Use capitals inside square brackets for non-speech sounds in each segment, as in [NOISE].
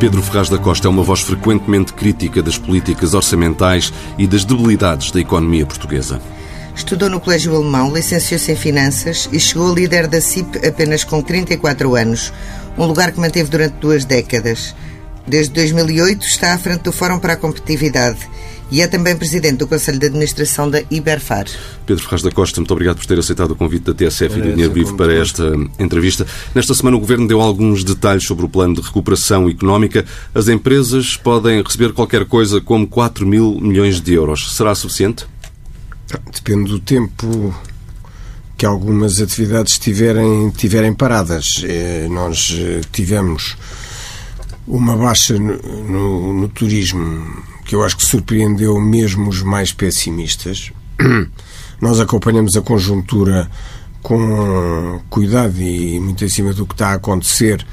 Pedro Ferraz da Costa é uma voz frequentemente crítica das políticas orçamentais e das debilidades da economia portuguesa. Estudou no Colégio Alemão, licenciou-se em Finanças e chegou a líder da CIP apenas com 34 anos, um lugar que manteve durante duas décadas. Desde 2008 está à frente do Fórum para a Competitividade e é também presidente do Conselho de Administração da Iberfar. Pedro Ferraz da Costa, muito obrigado por ter aceitado o convite da TSF e do Dinheiro Vivo para esta entrevista. Nesta semana o Governo deu alguns detalhes sobre o plano de recuperação económica. As empresas podem receber qualquer coisa como 4 mil milhões de euros. Será suficiente? Depende do tempo que algumas atividades tiverem, tiverem paradas. Eh, nós eh, tivemos uma baixa no, no, no turismo que eu acho que surpreendeu mesmo os mais pessimistas. [CLEARS THROAT] Nós acompanhamos a conjuntura com cuidado e muito em cima do que está a acontecer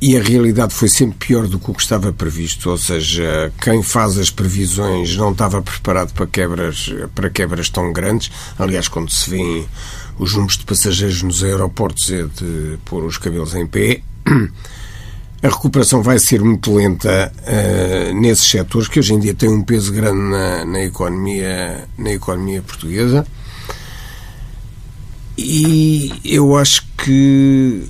e a realidade foi sempre pior do que o que estava previsto, ou seja, quem faz as previsões não estava preparado para quebras, para quebras tão grandes. Aliás, quando se vê os números de passageiros nos aeroportos é de pôr os cabelos em pé. [CLEARS THROAT] A recuperação vai ser muito lenta uh, nesses setores que hoje em dia têm um peso grande na, na, economia, na economia portuguesa. E eu acho que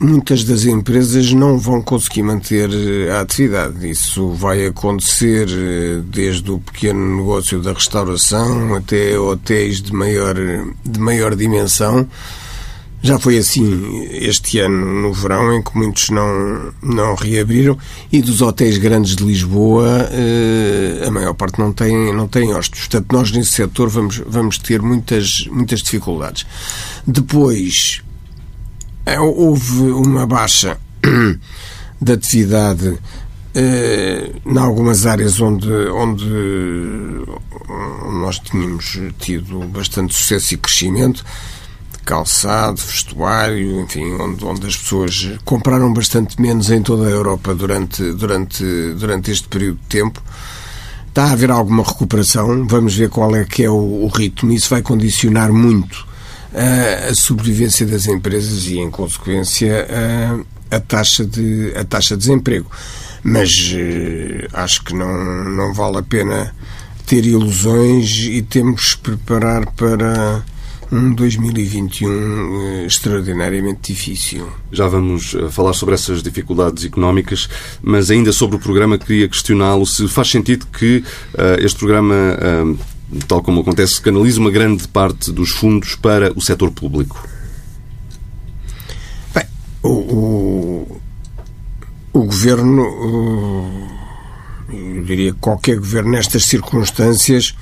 muitas das empresas não vão conseguir manter a atividade. Isso vai acontecer eh, desde o pequeno negócio da restauração até hotéis de maior, de maior dimensão já foi assim este ano, no verão, em que muitos não, não reabriram, e dos hotéis grandes de Lisboa, eh, a maior parte não tem, não tem hóspedes. Portanto, nós nesse setor vamos, vamos ter muitas, muitas dificuldades. Depois, eh, houve uma baixa [CLEARS THROAT] da atividade eh, em algumas áreas onde, onde nós tínhamos tido bastante sucesso e crescimento calçado, vestuário, enfim, onde, onde as pessoas compraram bastante menos em toda a Europa durante, durante, durante este período de tempo. Está a haver alguma recuperação, vamos ver qual é que é o, o ritmo. Isso vai condicionar muito uh, a sobrevivência das empresas e, em consequência, uh, a, taxa de, a taxa de desemprego. Mas uh, acho que não, não vale a pena ter ilusões e temos que preparar para um 2021 eh, extraordinariamente difícil. Já vamos eh, falar sobre essas dificuldades económicas, mas ainda sobre o programa queria questioná-lo se faz sentido que uh, este programa, uh, tal como acontece, canalize uma grande parte dos fundos para o setor público. Bem, o, o, o governo, uh, eu diria qualquer governo nestas circunstâncias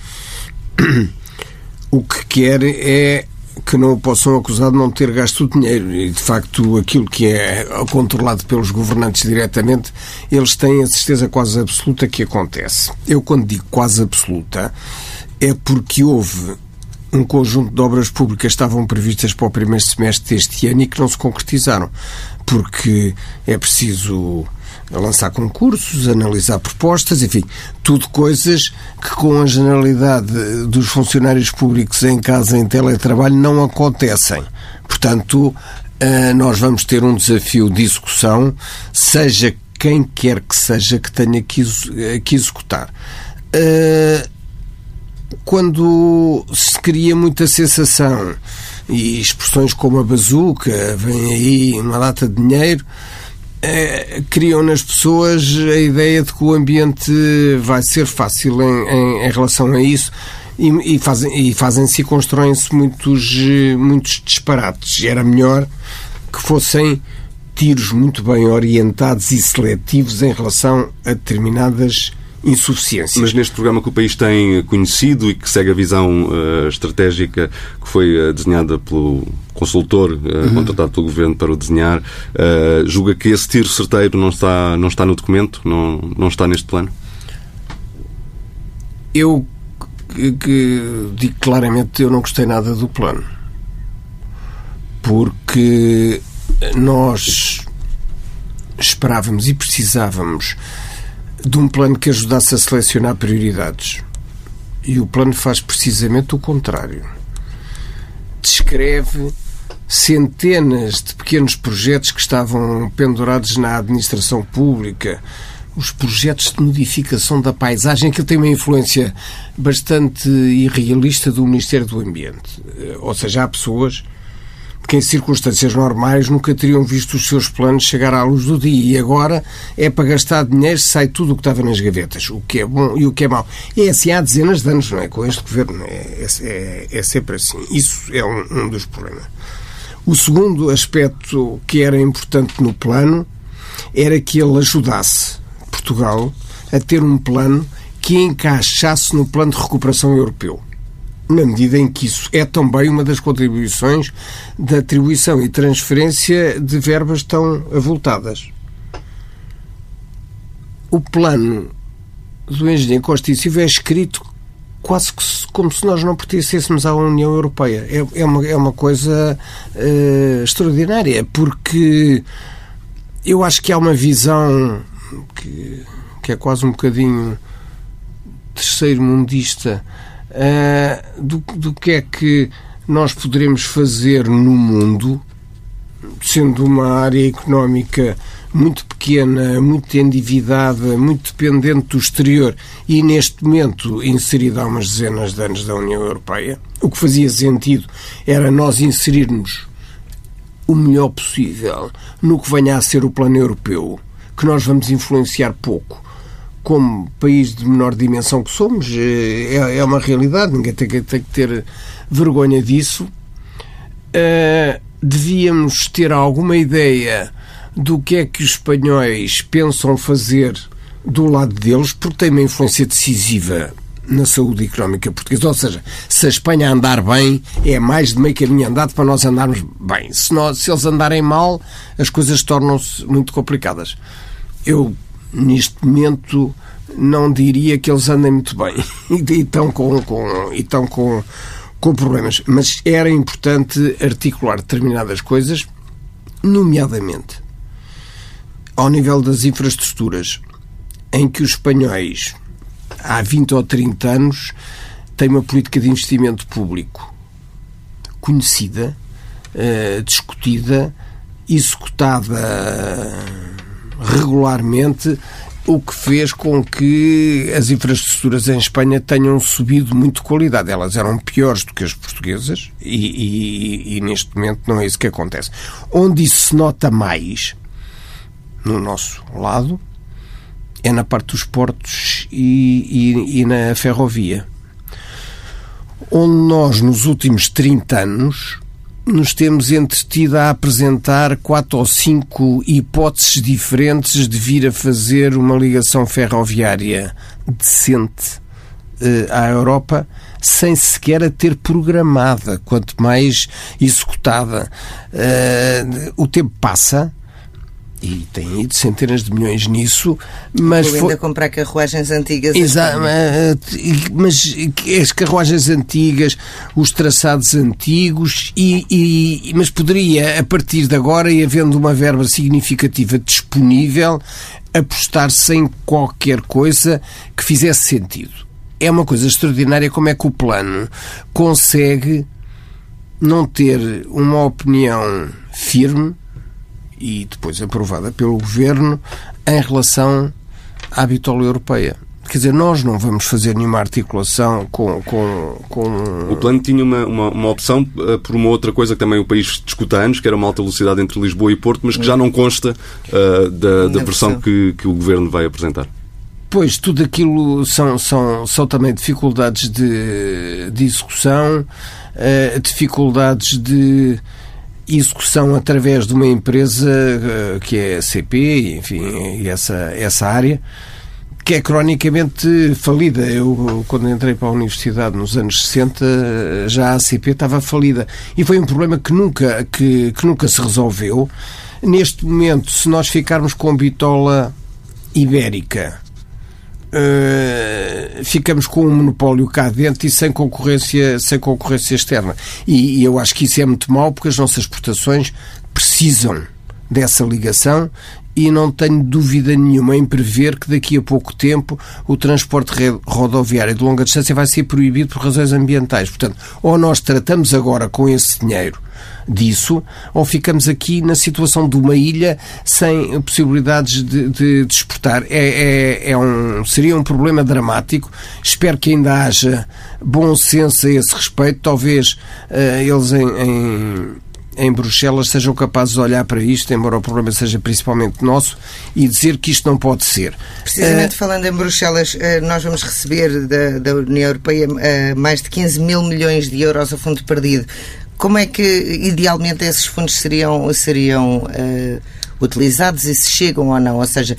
o que quer é que não o possam acusar de não ter gasto o dinheiro. E, de facto, aquilo que é controlado pelos governantes diretamente, eles têm a certeza quase absoluta que acontece. Eu, quando digo quase absoluta, é porque houve um conjunto de obras públicas que estavam previstas para o primeiro semestre deste ano e que não se concretizaram. Porque é preciso a lançar concursos, analisar propostas, enfim, tudo coisas que com a generalidade dos funcionários públicos em casa, em teletrabalho, não acontecem. Portanto, eh, nós vamos ter um desafio de execução, seja quem quer que seja que tenha que executar. Eh, quando se cria muita sensação e expressões como a bazuca, vem aí uma data de dinheiro, é, criam nas pessoas a ideia de que o ambiente vai ser fácil em, em, em relação a isso e, e fazem, e fazem-se e constroem-se muitos, muitos disparates. Era melhor que fossem tiros muito bem orientados e seletivos em relação a determinadas insuficiências. Mas neste programa que o país tem conhecido e que segue a visão uh, estratégica que foi uh, desenhada pelo consultor uh, uhum. contratado pelo Governo para o desenhar, julga que esse tiro certeiro não está, não está no documento, não, não está neste plano? Eu que, que digo claramente eu não gostei nada do plano. Porque nós esperávamos e precisávamos de um plano que ajudasse a selecionar prioridades. E o plano faz precisamente o contrário. Descreve centenas de pequenos projetos que estavam pendurados na administração pública, os projetos de modificação da paisagem, que tem uma influência bastante irrealista do Ministério do Ambiente. Eh, ou seja, há pessoas que em circunstâncias normais nunca teriam visto os seus planos chegar à luz do dia e agora é para gastar dinheiro sai tudo o que estava nas gavetas, o que é bom e o que é mau. É assim há dezenas de anos, não é? Com este governo é, é, é sempre assim. Isso é um, um dos problemas. O segundo aspecto que era importante no plano era que ele ajudasse Portugal a ter um plano que encaixasse no plano de recuperação europeu na medida em que isso é também uma das contribuições da atribuição e transferência de verbas tão avultadas. O plano do engenheiro Silva é escrito quase como se nós não pertencêssemos à União Europeia. É, é, uma, é uma coisa uh, extraordinária, porque eu acho que há uma visão que, que é quase um bocadinho terceiro mundista uh, do, do que é que nós poderemos fazer no mundo, sendo uma área económica muito pequena, muito endividada, muito dependente do exterior e, neste momento, inserida há umas dezenas de anos da União Europeia, o que fazia sentido era nós inserirmos o melhor possível no que venha a ser o plano europeu, que nós vamos influenciar pouco como país de menor dimensão que somos, eh, é, é uma realidade, ninguém tem que, tem que ter vergonha disso. Uh, devíamos ter alguma ideia do que é que os espanhóis pensam fazer do lado deles, porque tem uma influência decisiva na saúde económica portuguesa. Ou seja, se a Espanha andar bem, é mais de meio caminho andado para nós andarmos bem. Se, nós, se eles andarem mal, as coisas tornam-se muito complicadas. Eu neste momento não diria que eles andem muito bem [LAUGHS] e estão com, com, e estão com, com problemas. Mas era importante articular determinadas coisas, nomeadamente ao nível das infraestruturas, em que os espanhóis, há 20 ou 30 anos, têm uma política de investimento público conhecida, uh, discutida, executada regularmente, o que fez com que as infraestruturas em Espanha tenham subido muito de qualidade. Elas eram piores do que as portuguesas e, e, e, neste momento não é isso que acontece. Onde isso se nota mais, no nosso lado, é na parte dos portos e, e na ferrovia. Onde nós, nos últimos 30 anos, nos temos entretido a apresentar quatro ou cinco hipóteses diferentes de vir a fazer uma ligação ferroviária decente eh, à Europa sem sequer a ter programada, quanto mais executada. Uh, o tempo passa e tem ido centenas de milhões nisso, mas Vou ainda foi... comprar carruagens antigas. Exato, mas as carruagens antigas, os traçados antigos, e, e, mas poderia, a partir de agora, e havendo uma verba significativa disponível, apostar sem qualquer coisa que fizesse sentido. É uma coisa extraordinária como é que o plano consegue não ter uma opinião firme e depois aprovada pelo Governo em relação à bitola europeia. Quer dizer, nós não vamos fazer nenhuma articulação com. com, com... O plano tinha uma, uma, uma, opção eh, por uma outra coisa que também o país discuta há anos, que era uma alta velocidade entre Lisboa e Porto, mas que já não consta uh, da, da versão que, que o governo vai apresentar. Pois, tudo aquilo são, são, são também dificuldades de, de execução, uh, dificuldades de execução através de uma empresa eh, que é a CP, enfim, essa, essa área, que é cronicamente falida. Eu, quando entrei para a universidade nos anos 60, já a CP estava falida. E foi um problema que nunca, que, que nunca se resolveu. Neste momento, se nós ficarmos com bitola ibérica Uh, ficamos com um monopólio cá dentro e sem concorrência, sem concorrência externa. E, e, eu acho que isso é muito mau porque as nossas exportações precisam dessa ligação e não tenho dúvida nenhuma em prever que daqui a pouco tempo o transporte rodoviário de longa distância vai ser proibido por razões ambientais. Portanto, ou nós tratamos agora com esse dinheiro disso, ou ficamos aqui na situação de uma ilha sem possibilidades de, de, de exportar. É, é, é um, seria um problema dramático. Espero que ainda haja bom senso a esse respeito. Talvez uh, eles em, em em Bruxelas sejam capazes de olhar para isto, embora o problema seja principalmente nosso, e dizer que isto não pode ser. Precisamente uh, falando em Bruxelas, uh, nós vamos receber da, da União Europeia mais de 15 mil milhões de euros a fundo perdido. Como é que, idealmente, esses fundos seriam, seriam utilizados e se chegam ou não? Ou seja,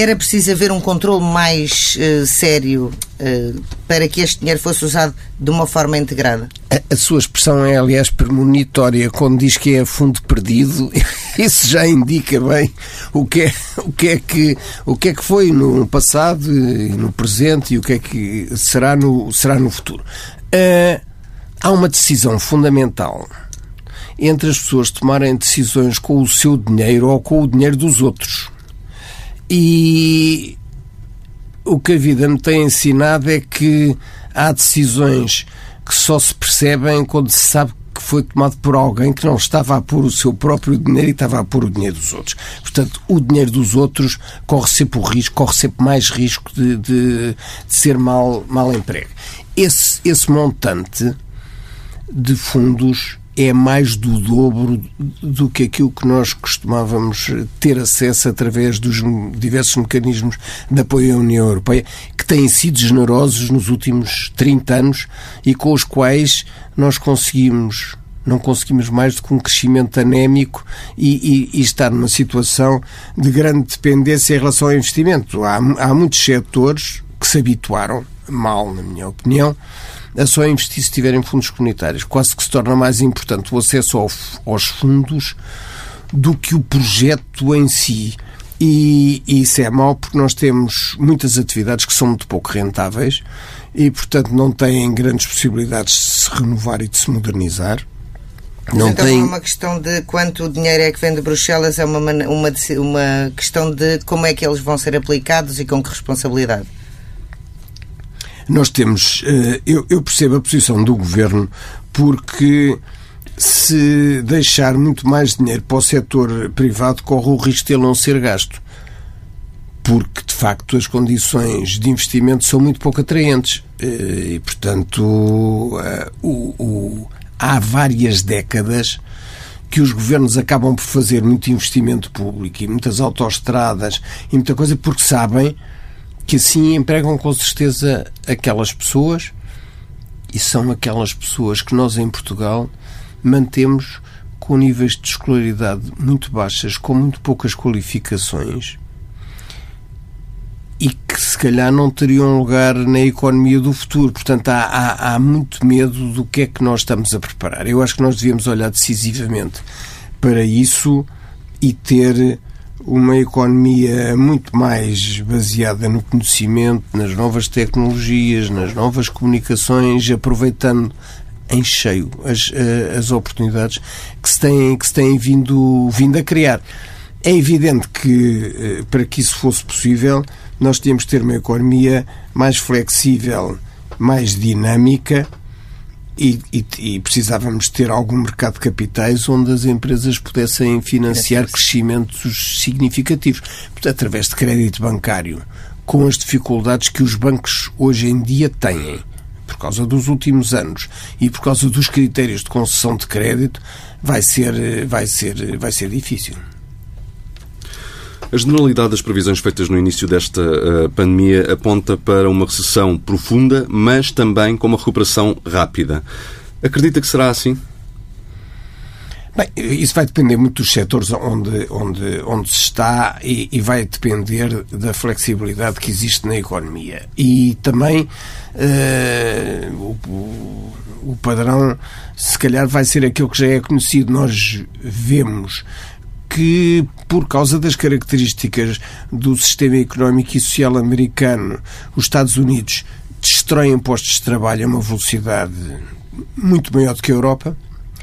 era preciso haver um controle mais uh, sério uh, para que este dinheiro fosse usado de uma forma integrada? A, a, sua expressão é, aliás, premonitória quando diz que é fundo perdido. [LAUGHS] Isso já indica bem o que é, o que, é que, o que, é que foi no passado e no presente e o que é que será no, será no futuro. Uh, há uma decisão fundamental entre as pessoas tomarem decisões com o seu dinheiro ou com o dinheiro dos outros. E o que a vida me tem ensinado é que há decisões que só se percebem quando se sabe que foi tomado por alguém que não estava a pôr o seu próprio dinheiro e estava a pôr o dinheiro dos outros. Portanto, o dinheiro dos outros corre sempre o risco, corre sempre mais risco de, de, de ser mal, mal emprego. Esse, esse montante de fundos é mais do dobro do que aquilo que nós costumávamos ter acesso através dos diversos mecanismos de apoio à União Europeia, que têm sido generosos nos últimos 30 anos e com os quais nós conseguimos não conseguimos mais do que um crescimento anémico e, e, e, estar numa situação de grande dependência em relação ao investimento. Há, há muitos setores que se habituaram, mal, na minha opinião, a só investir se tiverem fundos comunitários. Quase que se torna mais importante o acesso ao, aos fundos do que o projeto em si. E, e, isso é mau porque nós temos muitas atividades que são muito pouco rentáveis e, portanto, não têm grandes possibilidades de se renovar e de se modernizar. Não então tem... uma questão de quanto dinheiro é que vem de Bruxelas, é uma, uma, uma questão de como é que eles vão ser aplicados e com que responsabilidade. Nós temos. Eh, eu, eu percebo a posição do governo porque se deixar muito mais dinheiro para o setor privado, corre o risco de ele não ser gasto. Porque, de facto, as condições de investimento são muito pouco atraentes. Eh, e, portanto, eh, o, o, há várias décadas que os governos acabam por fazer muito investimento público e muitas autoestradas e muita coisa porque sabem que assim empregam com certeza aquelas pessoas e são aquelas pessoas que nós em Portugal mantemos com níveis de escolaridade muito baixas, com muito poucas qualificações e que se calhar não teriam lugar na economia do futuro. Portanto, há, há, há muito medo do que é que nós estamos a preparar. Eu acho que nós devíamos olhar decisivamente para isso e ter uma economia muito mais baseada no conhecimento, nas novas tecnologias, nas novas comunicações, aproveitando em cheio as, eh, as oportunidades que se têm, que se têm vindo, vindo a criar. É evidente que, eh, para que isso fosse possível, nós tínhamos que ter uma economia mais flexível, mais dinâmica e, e, e, precisávamos ter algum mercado de capitais onde as empresas pudessem financiar crescimentos significativos, portanto, através de crédito bancário, com as dificuldades que os bancos hoje em dia têm por causa dos últimos anos e por causa dos critérios de concessão de crédito, vai ser, vai ser, vai ser difícil. A generalidade das previsões feitas no início desta uh, pandemia aponta para uma recessão profunda, mas também com uma recuperação rápida. Acredita que será assim? Bem, isso vai depender muito dos setores onde, onde, onde se está e, e vai depender da flexibilidade que existe na economia. E também uh, o, o padrão, se calhar, vai ser aquilo que já é conhecido. Nós vemos que, por causa das características do sistema económico e social americano, os Estados Unidos destroem postos de trabalho a uma velocidade muito maior do que a Europa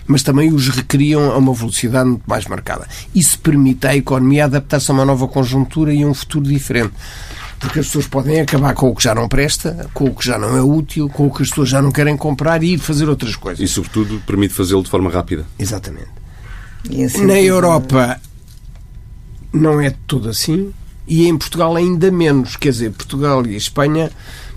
mas também os requeriam a uma velocidade muito mais marcada. Isso permite à economia adaptar-se a uma nova conjuntura e a um futuro diferente. Porque as pessoas podem acabar com o que já não presta, com o que já não é útil, com o que as pessoas já não querem comprar e ir fazer outras coisas. E, sobretudo, permite fazê-lo de forma rápida. Exatamente. Na Europa não é tudo assim e em Portugal ainda menos. Quer dizer, Portugal e Espanha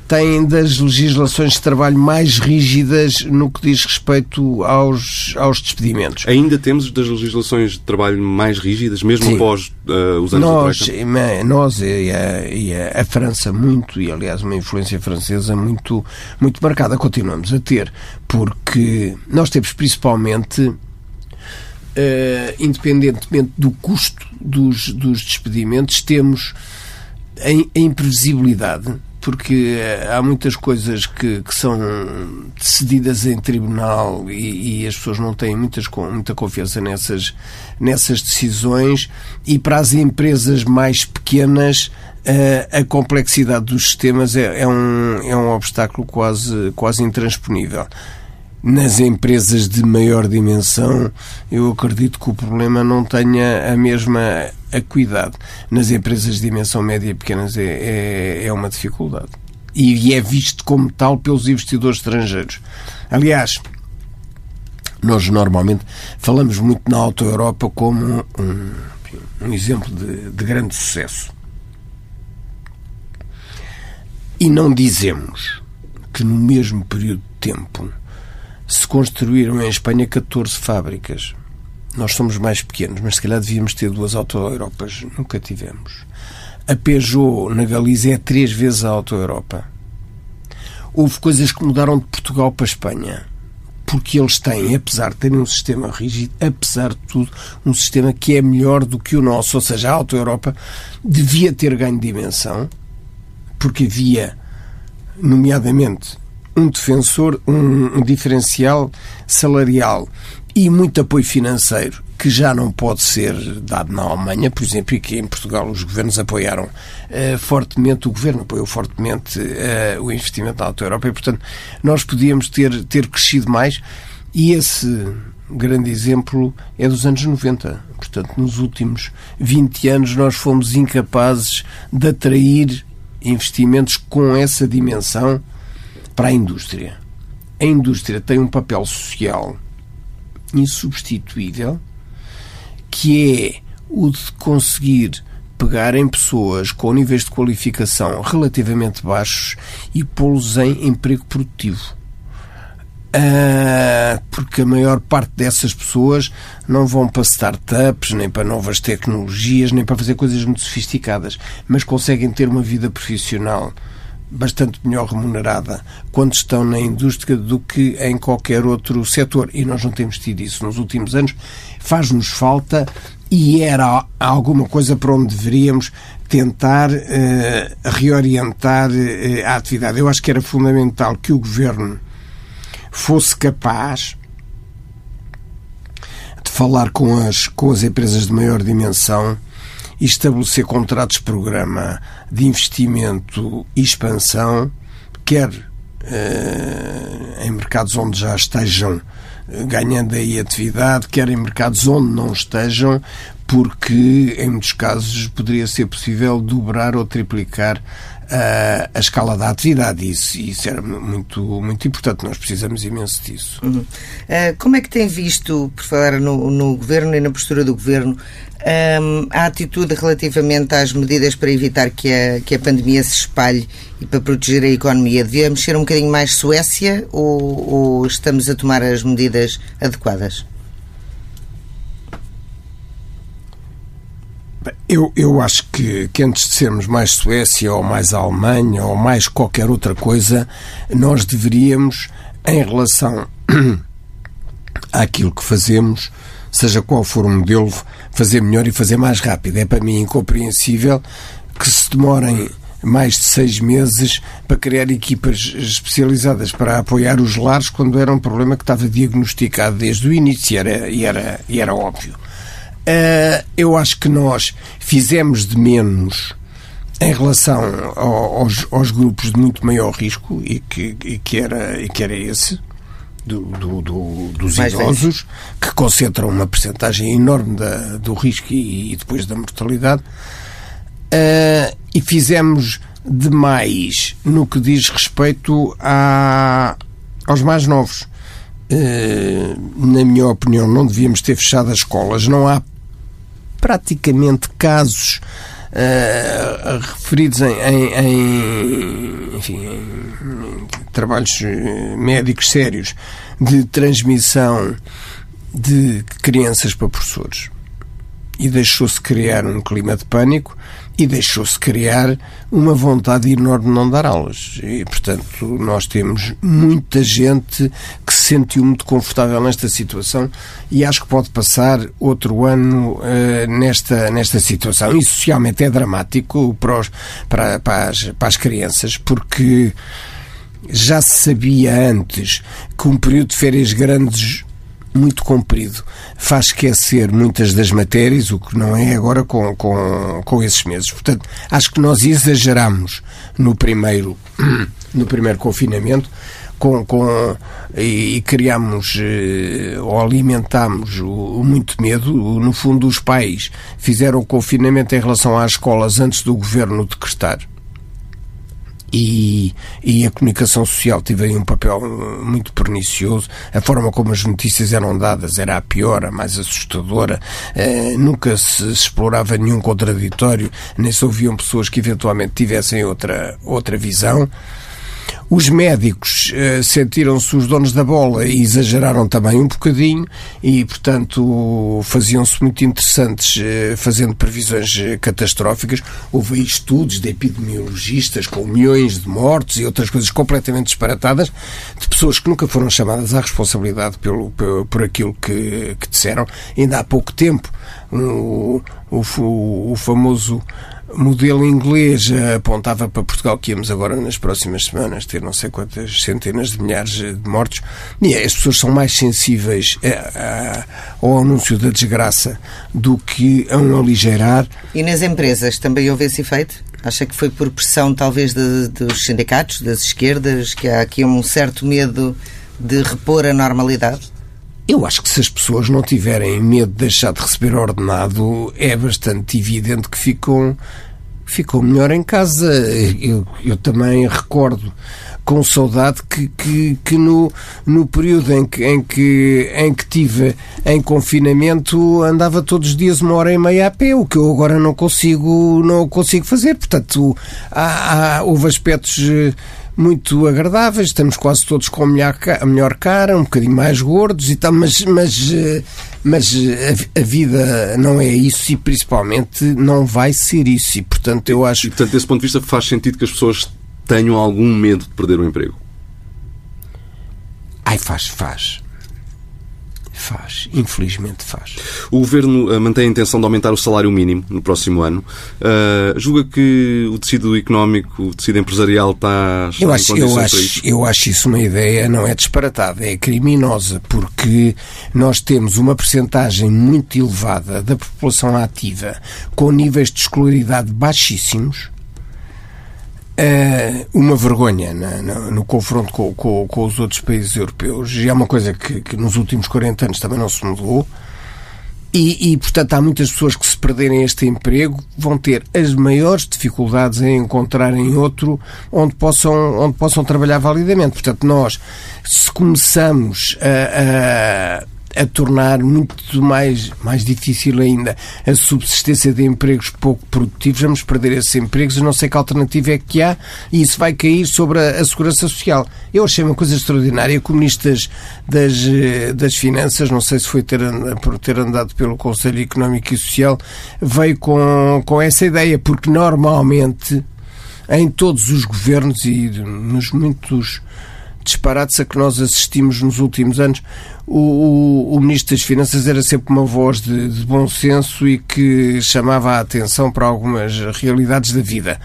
têm das legislações de trabalho mais rígidas no que diz respeito aos, aos despedimentos. Ainda temos das legislações de trabalho mais rígidas, mesmo Sim. após uh, os anos nós, da Nós e, a, e a, a, França muito, e aliás uma influência francesa muito, muito marcada, continuamos a ter, porque nós temos principalmente independentemente do custo dos, dos despedimentos, temos a, a imprevisibilidade porque eh, há muitas coisas que, que são decididas em tribunal e, e, as pessoas não têm muitas, muita confiança nessas, nessas decisões e para as empresas mais pequenas a, eh, a complexidade dos sistemas é, é, um, é um obstáculo quase, quase intransponível. Nas empresas de maior dimensão, eu acredito que o problema não tenha a mesma acuidade. Nas empresas de dimensão média e pequenas é, é, é uma dificuldade. E é visto como tal pelos investidores estrangeiros. Aliás, nós normalmente falamos muito na Auto Europa como um, um exemplo de, de grande sucesso. E não dizemos que no mesmo período de tempo se construíram em Espanha 14 fábricas. Nós somos mais pequenos, mas se calhar devíamos ter duas Auto-Europas. Nunca tivemos. A Peugeot na Galiza é três vezes a Auto-Europa. Houve coisas que mudaram de Portugal para a Espanha. Porque eles têm, apesar de terem um sistema rígido, apesar de tudo, um sistema que é melhor do que o nosso. Ou seja, a Auto-Europa devia ter ganho de dimensão, porque havia, nomeadamente, um defensor, um, diferencial salarial e muito apoio financeiro que já não pode ser dado na Alemanha, por exemplo, e que em Portugal os governos apoiaram uh, fortemente, o governo apoiou fortemente uh, o investimento na Auto Europa e, portanto, nós podíamos ter, ter crescido mais e esse grande exemplo é dos anos 90. Portanto, nos últimos 20 anos nós fomos incapazes de atrair investimentos com essa dimensão para a indústria. A indústria tem um papel social insubstituível que é o de conseguir pegar em pessoas com níveis de qualificação relativamente baixos e pô-los em emprego produtivo. Ah, porque a maior parte dessas pessoas não vão para startups, nem para novas tecnologias, nem para fazer coisas muito sofisticadas, mas conseguem ter uma vida profissional bastante melhor remunerada quando estão na indústria do que em qualquer outro setor. E nós não temos tido isso nos últimos anos. Faz-nos falta e era alguma coisa para onde deveríamos tentar uh, reorientar uh, a atividade. Eu acho que era fundamental que o governo fosse capaz de falar com as, com as empresas de maior dimensão e estabelecer contratos-programa de investimento e expansão, quer uh, em mercados onde já estejam eh, ganhando aí atividade, quer em mercados onde não estejam, porque em muitos casos poderia ser possível dobrar ou triplicar a, a escala da atividade. Isso, isso era muito, muito importante. Nós precisamos imenso disso. Uhum. Uh, como é que tem visto, por falar no, no governo e na postura do governo, um, a atitude relativamente às medidas para evitar que a, que a pandemia se espalhe e para proteger a economia? Devíamos ser um bocadinho mais Suécia ou, ou estamos a tomar as medidas adequadas? Eu, eu acho que, que antes de sermos mais Suécia ou mais Alemanha ou mais qualquer outra coisa, nós deveríamos, em relação [CLEARS THROAT] àquilo que fazemos, seja qual for o modelo, fazer melhor e fazer mais rápido. É para mim incompreensível que se demorem mais de seis meses para criar equipas especializadas para apoiar os lares quando era um problema que estava diagnosticado desde o início e era, e era, e era óbvio. Uh, eu acho que nós fizemos de menos em relação aos, aos, grupos de muito maior risco e que, e que, era, e que era esse do, do, do, dos Mais idosos, que concentram uma percentagem enorme da, do risco e, e, depois da mortalidade. Uh, e fizemos demais no que diz respeito a, aos mais novos. Uh, na minha opinião, não devíamos ter fechado as escolas. Não há praticamente casos uh, referidos em, em, em, enfim, em trabalhos eh, médicos sérios de transmissão de crianças para professores. E deixou-se criar um clima de pânico e deixou-se criar uma vontade enorme de não dar aulas. E, portanto, nós temos muita gente que se sentiu muito confortável nesta situação e acho que pode passar outro ano uh, nesta, nesta situação. E socialmente é dramático para, os, para, para, as, para as crianças, porque já se sabia antes que um período de férias grandes muito comprido faz esquecer muitas das matérias, o que não é agora com, com, com esses meses. Portanto, acho que nós exageramos no primeiro, [CLEARS THROAT] no primeiro confinamento com, com, e, e criamos eh, ou alimentamos o, o, muito medo. No fundo, os pais fizeram o confinamento em relação às escolas antes do governo decretar e, e a comunicação social teve aí um papel muito pernicioso. A forma como as notícias eram dadas era a pior, a mais assustadora. Uh, nunca se explorava nenhum contraditório, nem se ouviam pessoas que eventualmente tivessem outra, outra visão. Os médicos uh, sentiram-se os donos da bola e exageraram também um bocadinho e, portanto, faziam-se muito interessantes uh, fazendo previsões uh, catastróficas. Houve estudos de epidemiologistas com milhões de mortes e outras coisas completamente disparatadas de pessoas que nunca foram chamadas à responsabilidade pelo, por, aquilo que, que disseram. Ainda há pouco tempo, o, o, o famoso modelo inglês apontava para Portugal que íamos agora nas próximas semanas ter não sei quantas centenas de milhares de mortos e as pessoas são mais sensíveis a, a, ao anúncio da desgraça do que a um aligeirar. E nas empresas também houve esse efeito? Acha que foi por pressão talvez de, dos sindicatos, das esquerdas, que há aqui um certo medo de repor a normalidade? Eu acho que se as pessoas não tiverem medo de deixar de receber ordenado, é bastante evidente que ficam, ficam melhor em casa. Eu, eu também recordo com saudade que, que, que, no, no período em que, em, que, em que tive em confinamento andava todos os dias uma hora e meia a pé, o que eu agora não consigo, não consigo fazer. Portanto, há, há houve aspectos eh, muito agradáveis, estamos quase todos com a melhor, a melhor cara, um bocadinho mais gordos e tal, mas, mas, eh, mas a, a, vida não é isso e principalmente não vai ser isso. E portanto eu acho. E portanto, desse ponto de vista, faz sentido que as pessoas tenham algum medo de perder o emprego? Ai, faz, faz. Faz, infelizmente faz. O Governo uh, mantém a intenção de aumentar o salário mínimo no próximo ano. Uh, julga que o tecido económico, o tecido empresarial está, está eu acho, eu acho, eu acho isso uma ideia, não é disparatada, é criminosa, porque nós temos uma percentagem muito elevada da população ativa com níveis de escolaridade baixíssimos é uma vergonha no, no confronto com, com, com, os outros países europeus e é uma coisa que, que, nos últimos 40 anos também não se mudou. E, e, portanto, há muitas pessoas que, se perderem este emprego, vão ter as maiores dificuldades em encontrarem outro onde possam, onde possam trabalhar validamente. Portanto, nós, se começamos a, a a tornar muito mais, mais difícil ainda a subsistência de empregos pouco produtivos, vamos perder esses empregos. E não sei que alternativa é que há. E isso vai cair sobre a, a segurança social. Eu achei uma coisa extraordinária Ministro das, das, das Finanças, não sei se foi ter, por ter andado pelo Conselho Económico e Social, veio com, com essa ideia, porque normalmente em todos os governos e nos muitos disparates a que nós assistimos nos últimos anos, o, o, o Ministro das Finanças era sempre uma voz de, de bom senso e que chamava a atenção para algumas realidades da vida.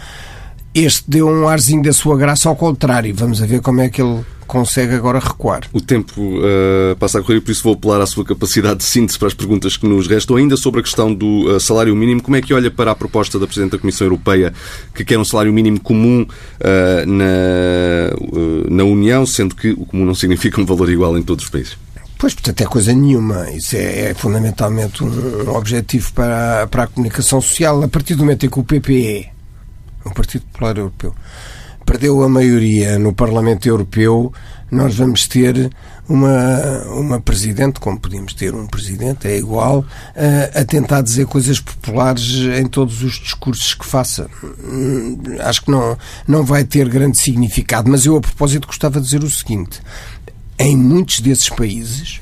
Este deu um arzinho da sua graça ao contrário. Vamos a ver como é que ele consegue agora recuar. O tempo uh, passa a correr, por isso vou apelar à sua capacidade de síntese para as perguntas que nos restam. Ainda sobre a questão do uh, salário mínimo, como é que olha para a proposta da Presidente da Comissão Europeia que quer um salário mínimo comum uh, na, na União, sendo que o comum não significa um valor igual em todos os países? Pois, portanto, é coisa nenhuma. Isso é, é fundamentalmente um, um, objetivo para, para a comunicação social. A partir do momento em que o PPE, o Partido Popular Europeu, perdeu a maioria no Parlamento Europeu, nós vamos ter uma, uma presidente, como podíamos ter um presidente, é igual, a, a, tentar dizer coisas populares em todos os discursos que faça. Hum, acho que não, não vai ter grande significado, mas eu, a propósito, gostava de dizer o seguinte: em muitos desses países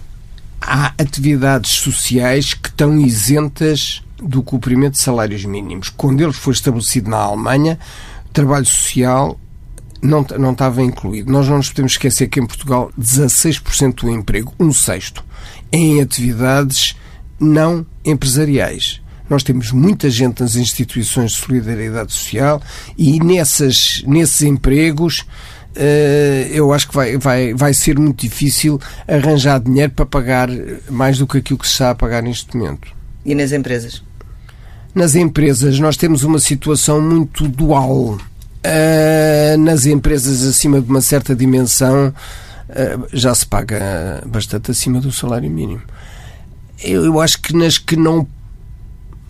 há atividades sociais que estão isentas do cumprimento de salários mínimos. Quando ele foi estabelecido na Alemanha, trabalho social não, não estava incluído. Nós não nos podemos esquecer que em Portugal 16% do emprego, um sexto, é em atividades não empresariais. Nós temos muita gente nas instituições de solidariedade social e nessas, nesses empregos eh, eu acho que vai, vai, vai ser muito difícil arranjar dinheiro para pagar mais do que aquilo que se está a pagar neste momento. E nas empresas? Nas empresas nós temos uma situação muito dual. Uh, nas empresas acima de uma certa dimensão uh, já se paga bastante acima do salário mínimo. Eu, eu acho que nas que não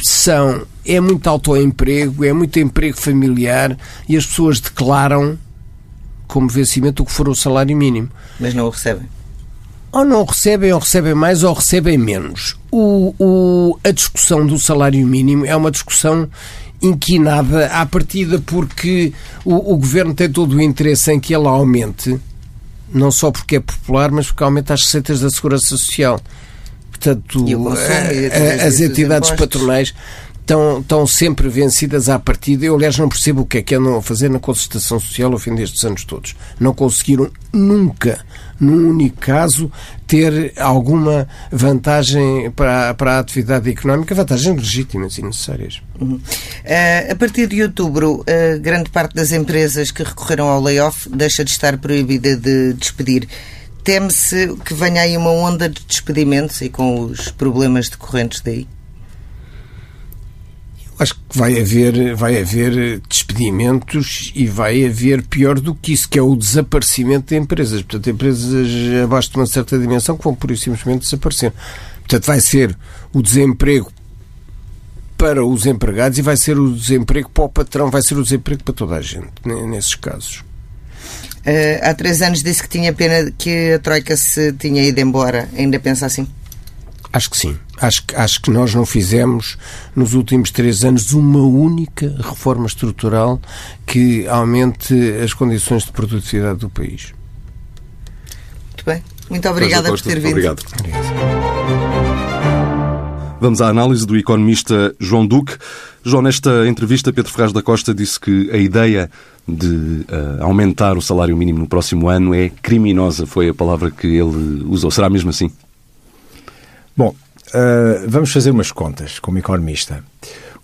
são é muito autoemprego, é muito emprego familiar e as pessoas declaram como vencimento o que for o salário mínimo. Mas não o recebem? Ou não recebem, ou recebem mais, ou recebem menos. O, o, a discussão do salário mínimo é uma discussão inquinada à partida porque o, o governo tem todo o interesse em que ela aumente, não só porque é popular, mas porque aumenta as receitas da segurança social. Portanto, a, a, as entidades patronais estão, estão sempre vencidas à partida. Eu, aliás, não percebo o que é que andam a fazer na concertação social ao fim destes anos todos. Não conseguiram nunca, num único caso, ter alguma vantagem para, para a atividade económica, vantagens legítimas e necessárias. Uh, a partir de outubro, uh, grande parte das empresas que recorreram ao layoff deixa de estar proibida de despedir. Teme-se que venha aí uma onda de despedimentos e com os problemas decorrentes daí? Acho que vai haver, vai haver despedimentos e vai haver pior do que isso, que é o desaparecimento de empresas. Portanto, empresas abaixo de uma certa dimensão que vão por isso simplesmente desaparecer. Portanto, vai ser o desemprego para os empregados e vai ser o desemprego para o patrão, vai ser o desemprego para toda a gente, nesses casos. Uh, há três anos disse que tinha pena que a Troika se tinha ido embora. Ainda pensa assim? Acho que sim. Acho, acho que nós não fizemos nos últimos três anos uma única reforma estrutural que aumente as condições de produtividade do país. Muito bem. Muito obrigada por ter vindo. Obrigado. Vamos à análise do economista João Duque. João, nesta entrevista, Pedro Ferraz da Costa disse que a ideia de uh, aumentar o salário mínimo no próximo ano é criminosa. Foi a palavra que ele usou. Será mesmo assim? Bom, uh, vamos fazer umas contas como economista.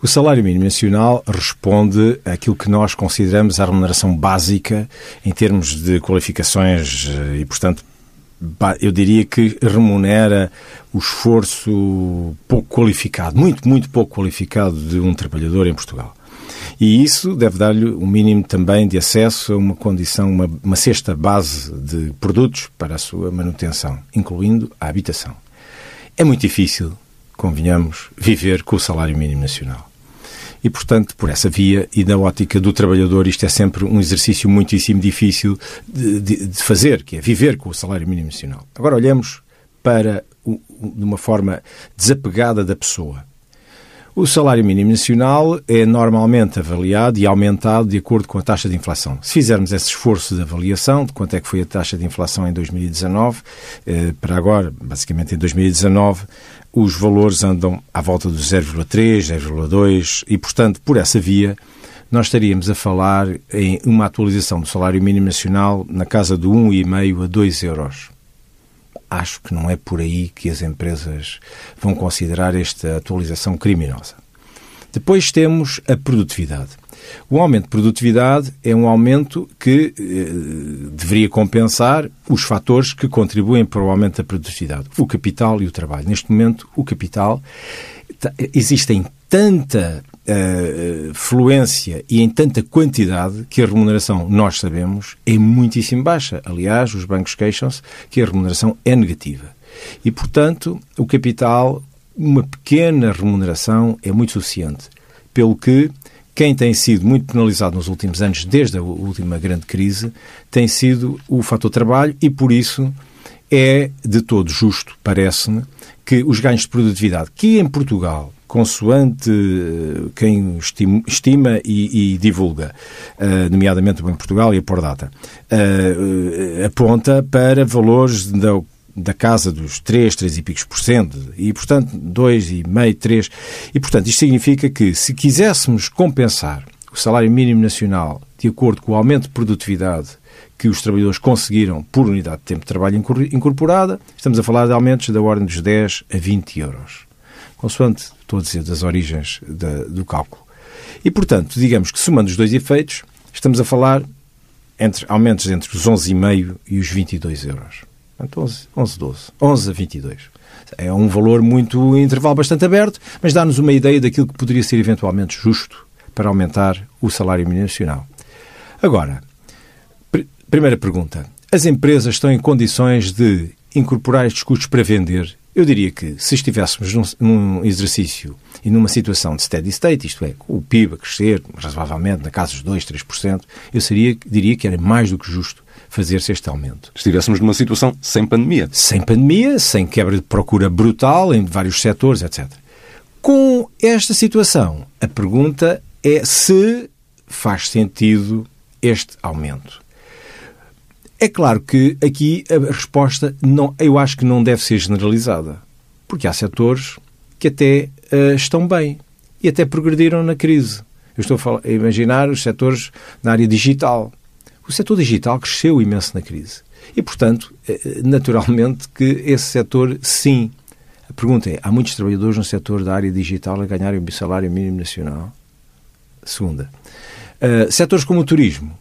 O salário mínimo nacional responde àquilo que nós consideramos a remuneração básica em termos de qualificações eh, e, portanto, eu diria que remunera o esforço pouco qualificado, muito, muito pouco qualificado de um trabalhador em Portugal. E isso deve dar-lhe um mínimo também de acesso a uma condição, uma, uma cesta base de produtos para a sua manutenção, incluindo a habitação. É muito difícil, convenhamos, viver com o salário mínimo nacional. E, portanto, por essa via e na ótica do trabalhador, isto é sempre um exercício muitíssimo difícil de, de, de fazer, que é viver com o salário mínimo nacional. Agora olhamos para de uma forma desapegada da pessoa. O salário mínimo nacional é normalmente avaliado e aumentado de acordo com a taxa de inflação. Se fizermos esse esforço de avaliação de quanto é que foi a taxa de inflação em 2019, eh, para agora, basicamente em 2019, os valores andam à volta dos 0,3, 0,2 e, portanto, por essa via, nós estaríamos a falar em uma atualização do salário mínimo nacional na casa de 1,5 a 2 euros acho que não é por aí que as empresas vão considerar esta atualização criminosa. Depois temos a produtividade. O aumento de produtividade é um aumento que eh, deveria compensar os fatores que contribuem para o aumento da produtividade, o capital e o trabalho. Neste momento, o capital existem tanta uh, fluência e em tanta quantidade que a remuneração, nós sabemos, é muitíssimo baixa. Aliás, os bancos queixam-se que a remuneração é negativa. E, portanto, o capital, uma pequena remuneração é muito suficiente. Pelo que quem tem sido muito penalizado nos últimos anos, desde a última grande crise, tem sido o fator trabalho e, por isso, é de todo justo, parece-me, que os ganhos de produtividade, que em Portugal consoante eh, quem estima e, e divulga, uh, nomeadamente o Banco de Portugal e a Pordata, uh, aponta para valores da, da casa dos 3, 3 e picos por cento, e portanto 2,5, 3. E portanto isto significa que se quiséssemos compensar o salário mínimo nacional de acordo com o aumento de produtividade que os trabalhadores conseguiram por unidade de tempo de trabalho incorporada, estamos a falar de aumentos da ordem dos 10 a 20 euros consoante, estou a dizer, das origens da, do cálculo. E, portanto, digamos que somando os dois efeitos, estamos a falar entre aumentos entre os 11,5 e os 22 euros. Portanto, 11, 11, 12. 11 a 22. É um valor muito, um intervalo bastante aberto, mas dá-nos uma ideia daquilo que poderia ser eventualmente justo para aumentar o salário mínimo nacional. Agora, pr primeira pergunta. As empresas estão em condições de incorporar estes custos para vender eu diria que se estivéssemos num, num, exercício e numa situação de steady state, isto é, o PIB a crescer razoavelmente na casa dos 2, 3%, eu seria, diria que era mais do que justo fazer-se este aumento. Estivéssemos numa situação sem pandemia. Sem pandemia, sem quebra de procura brutal em vários setores, etc. Com esta situação, a pergunta é se faz sentido este aumento. É claro que aqui a resposta não, eu acho que não deve ser generalizada, porque há setores que até uh, estão bem e até progrediram na crise. Eu estou a, falar, a imaginar os setores na área digital. O setor digital cresceu imenso na crise. E, portanto, eh, naturalmente que esse setor, sim. A pergunta é, há muitos trabalhadores no setor da área digital a ganharem o salário mínimo nacional? Segunda. Uh, setores como o turismo,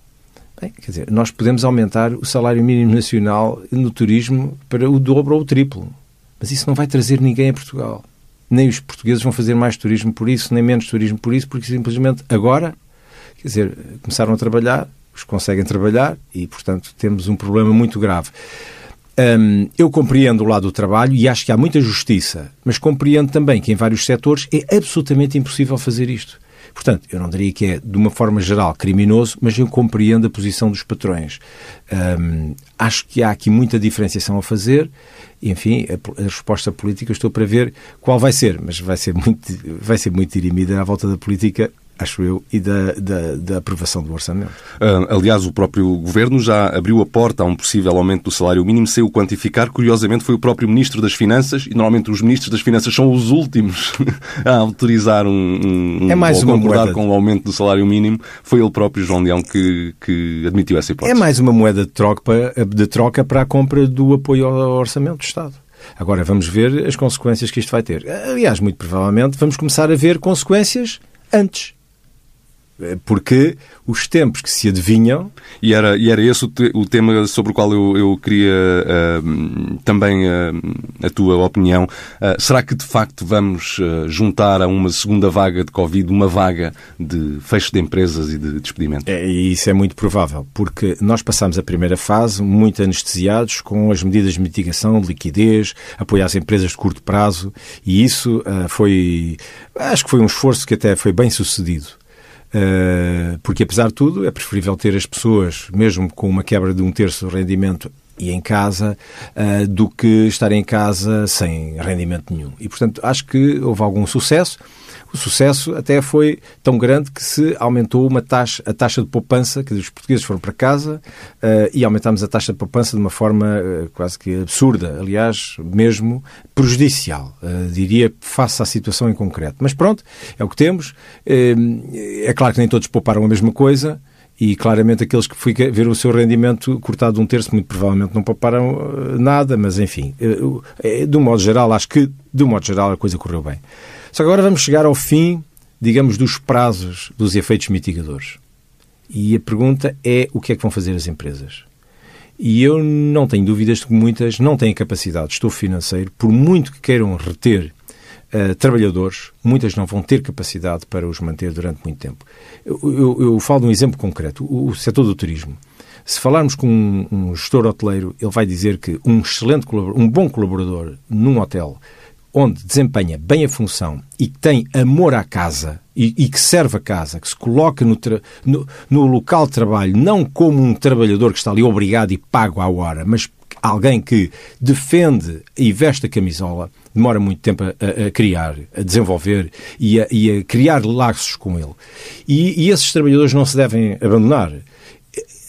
Bem, quer dizer, nós podemos aumentar o salário mínimo nacional no turismo para o dobro ou o triplo. Mas isso não vai trazer ninguém a Portugal. Nem os portugueses vão fazer mais turismo por isso, nem menos turismo por isso, porque simplesmente agora, quer dizer, começaram a trabalhar, os conseguem trabalhar e, portanto, temos um problema muito grave. Hum, eu compreendo o lado do trabalho e acho que há muita justiça, mas compreendo também que em vários setores é absolutamente impossível fazer isto. Portanto, eu não diria que é, de uma forma geral, criminoso, mas eu compreendo a posição dos patrões. Acho que há aqui muita diferenciação a fazer. Enfim, a, a, resposta política estou para ver qual vai ser, mas vai ser muito, vai ser muito dirimida à volta da política acho eu, e da, da, da aprovação do orçamento. Uh, aliás, o próprio Governo já abriu a porta a um possível aumento do salário mínimo sem o quantificar. Curiosamente, foi o próprio Ministro das Finanças, e normalmente os Ministros das Finanças são os últimos [LAUGHS] a autorizar um, um é mais ou concordar moeda. com o aumento do salário mínimo. Foi ele próprio, João Leão, que, que admitiu essa hipótese. É mais uma moeda de troca, de troca para a compra do apoio ao orçamento do Estado. Agora vamos ver as consequências que isto vai ter. Aliás, muito provavelmente vamos começar a ver consequências antes porque os tempos que se adivinham. E era, e era esse o, te, o tema sobre o qual eu, eu queria uh, também uh, a tua opinião. Uh, será que de facto vamos juntar a uma segunda vaga de Covid uma vaga de fecho de empresas e de despedimento? É, isso é muito provável, porque nós passamos a primeira fase muito anestesiados com as medidas de mitigação, de liquidez, apoio às empresas de curto prazo, e isso foi. Acho que foi um esforço que até foi bem sucedido. Eh, porque, apesar de tudo, é preferível ter as pessoas, mesmo com uma quebra de um terço do rendimento e em casa, uh, do que estar em casa sem rendimento nenhum. E, portanto, acho que houve algum sucesso. O sucesso até foi tão grande que se aumentou uma taxa, a taxa de poupança, que os portugueses foram para casa uh, e aumentámos a taxa de poupança de uma forma uh, quase que absurda, aliás, mesmo prejudicial, uh, diria, face à situação em concreto. Mas pronto, é o que temos. é claro que nem todos pouparam a mesma coisa e claramente aqueles que ver o seu rendimento cortado um terço muito provavelmente não pouparam nada, mas enfim, de um modo geral, acho que de um modo geral a coisa correu bem. Só que agora vamos chegar ao fim digamos, dos prazos dos efeitos mitigadores. E a pergunta é o que é que vão fazer as empresas? E eu não tenho dúvidas de que muitas não têm capacidade de estofo financeiro, por muito que queiram reter uh, trabalhadores, muitas não vão ter capacidade para os manter durante muito tempo. Eu, eu, eu falo de um exemplo concreto, o, o setor do turismo. Se falarmos com um, um, gestor hoteleiro, ele vai dizer que um excelente um bom colaborador num hotel onde desempenha bem a função e que tem amor à casa e, e que serve a casa, que se coloca no, no, no, local de trabalho não como um trabalhador que está ali obrigado e pago à hora, mas alguém que defende e veste a camisola, demora muito tempo a, a criar, a desenvolver e a, e a, criar laços com ele. E, e esses trabalhadores não se devem abandonar.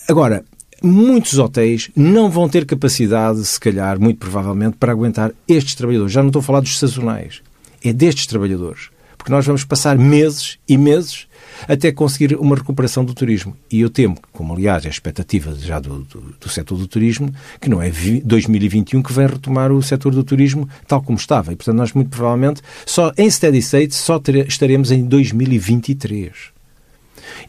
Agora, muitos hotéis não vão ter capacidade, se calhar, muito provavelmente, para aguentar estes trabalhadores. Já não estou a falar dos sazonais. É destes trabalhadores. Porque nós vamos passar meses e meses até conseguir uma recuperação do turismo. E eu temo, como aliás é a expectativa já do, do, do setor do turismo, que não é 2021 que vem retomar o setor do turismo tal como estava. E, portanto, nós muito provavelmente, só em steady state, só estaremos em 2023.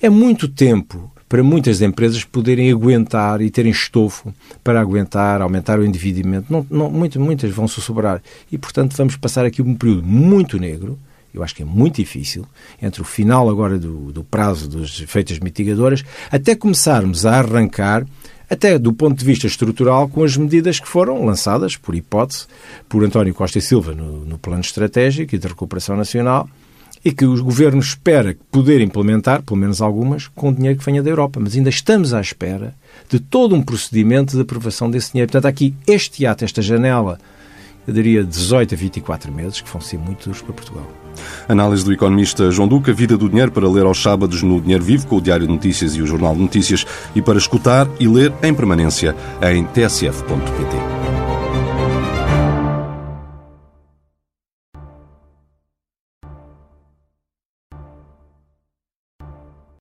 É muito tempo para muitas empresas poderem aguentar e terem estofo para aguentar, aumentar o endividamento. Não, não, muitas, muitas vão se sobrar. E, portanto, vamos passar aqui um período muito negro, eu acho que é muito difícil, entre o final agora do, do prazo dos efeitos mitigadoras, até começarmos a arrancar até do ponto de vista estrutural, com as medidas que foram lançadas, por hipótese, por António Costa e Silva no, no Plano Estratégico e de Recuperação Nacional, e que o governo espera poder implementar, pelo menos algumas, com o dinheiro que venha da Europa. Mas ainda estamos à espera de todo um procedimento de aprovação desse dinheiro. Portanto, aqui este ato, esta janela, eu diria 18 a 24 meses, que vão ser muito duros para Portugal. Análise do economista João Duca, Vida do Dinheiro, para ler aos sábados no Dinheiro Vivo, com o Diário de Notícias e o Jornal de Notícias, e para escutar e ler em permanência em tsf.pt.